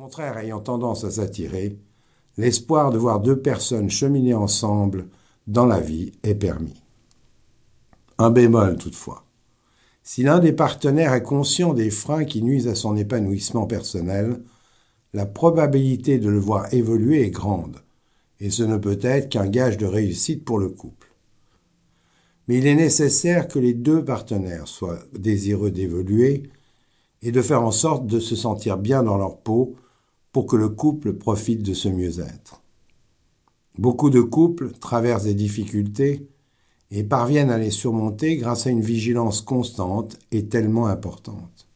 contraire ayant tendance à s'attirer, l'espoir de voir deux personnes cheminer ensemble dans la vie est permis. Un bémol toutefois. Si l'un des partenaires est conscient des freins qui nuisent à son épanouissement personnel, la probabilité de le voir évoluer est grande, et ce ne peut être qu'un gage de réussite pour le couple. Mais il est nécessaire que les deux partenaires soient désireux d'évoluer et de faire en sorte de se sentir bien dans leur peau pour que le couple profite de ce mieux-être. Beaucoup de couples traversent des difficultés et parviennent à les surmonter grâce à une vigilance constante et tellement importante.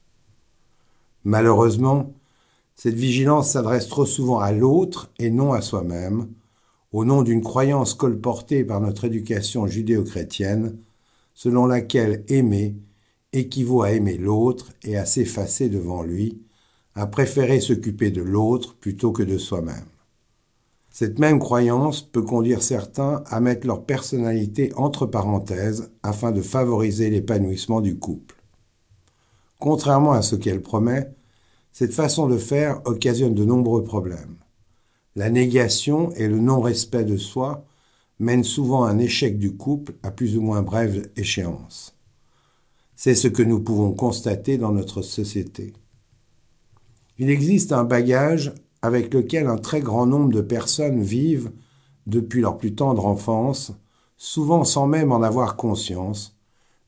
Malheureusement, cette vigilance s'adresse trop souvent à l'autre et non à soi-même, au nom d'une croyance colportée par notre éducation judéo-chrétienne, selon laquelle aimer équivaut à aimer l'autre et à s'effacer devant lui, à préférer s'occuper de l'autre plutôt que de soi-même. Cette même croyance peut conduire certains à mettre leur personnalité entre parenthèses afin de favoriser l'épanouissement du couple. Contrairement à ce qu'elle promet, cette façon de faire occasionne de nombreux problèmes. La négation et le non-respect de soi mènent souvent à un échec du couple à plus ou moins brève échéance. C'est ce que nous pouvons constater dans notre société. Il existe un bagage avec lequel un très grand nombre de personnes vivent depuis leur plus tendre enfance, souvent sans même en avoir conscience,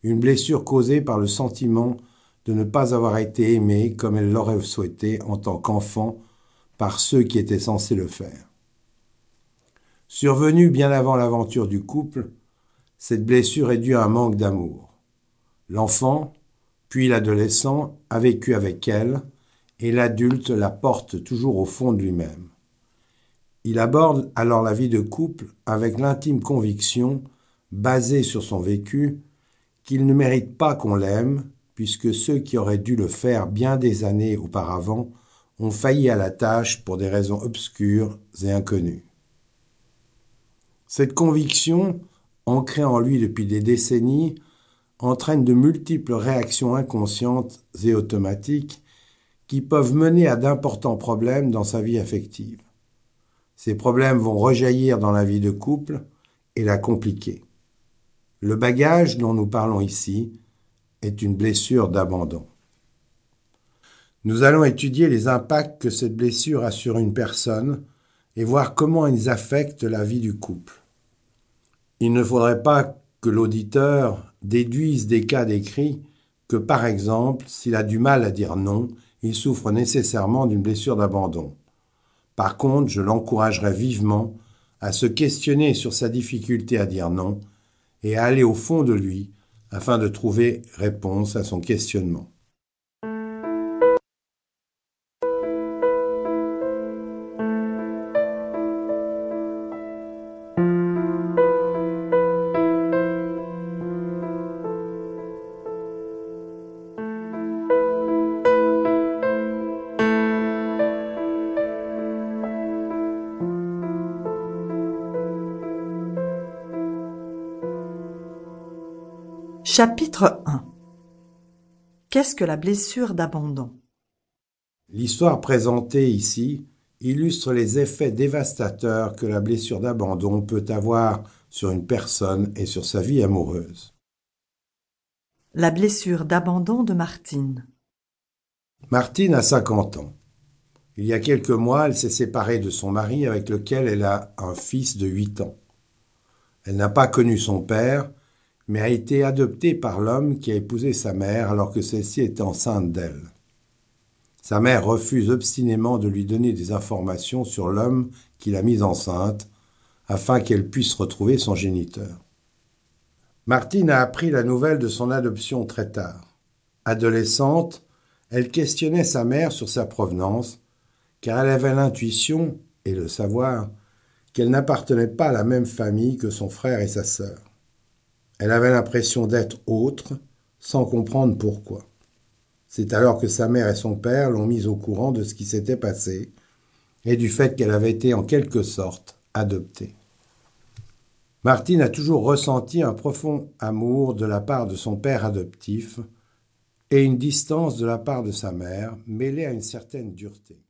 une blessure causée par le sentiment de ne pas avoir été aimée comme elles l'auraient souhaité en tant qu'enfant par ceux qui étaient censés le faire. Survenue bien avant l'aventure du couple, cette blessure est due à un manque d'amour. L'enfant, puis l'adolescent, a vécu avec elle, et l'adulte la porte toujours au fond de lui-même. Il aborde alors la vie de couple avec l'intime conviction, basée sur son vécu, qu'il ne mérite pas qu'on l'aime, puisque ceux qui auraient dû le faire bien des années auparavant ont failli à la tâche pour des raisons obscures et inconnues. Cette conviction, ancrée en lui depuis des décennies, entraîne de multiples réactions inconscientes et automatiques qui peuvent mener à d'importants problèmes dans sa vie affective. Ces problèmes vont rejaillir dans la vie de couple et la compliquer. Le bagage dont nous parlons ici est une blessure d'abandon. Nous allons étudier les impacts que cette blessure a sur une personne et voir comment ils affectent la vie du couple. Il ne faudrait pas que l'auditeur déduise des cas décrits que, par exemple, s'il a du mal à dire non, il souffre nécessairement d'une blessure d'abandon. Par contre, je l'encouragerai vivement à se questionner sur sa difficulté à dire non et à aller au fond de lui afin de trouver réponse à son questionnement. Chapitre 1 Qu'est-ce que la blessure d'abandon? L'histoire présentée ici illustre les effets dévastateurs que la blessure d'abandon peut avoir sur une personne et sur sa vie amoureuse. La blessure d'abandon de Martine. Martine a 50 ans. Il y a quelques mois, elle s'est séparée de son mari avec lequel elle a un fils de 8 ans. Elle n'a pas connu son père mais a été adoptée par l'homme qui a épousé sa mère alors que celle-ci était enceinte d'elle. Sa mère refuse obstinément de lui donner des informations sur l'homme qui l'a mise enceinte, afin qu'elle puisse retrouver son géniteur. Martine a appris la nouvelle de son adoption très tard. Adolescente, elle questionnait sa mère sur sa provenance, car elle avait l'intuition, et le savoir, qu'elle n'appartenait pas à la même famille que son frère et sa sœur. Elle avait l'impression d'être autre, sans comprendre pourquoi. C'est alors que sa mère et son père l'ont mise au courant de ce qui s'était passé et du fait qu'elle avait été en quelque sorte adoptée. Martine a toujours ressenti un profond amour de la part de son père adoptif et une distance de la part de sa mère mêlée à une certaine dureté.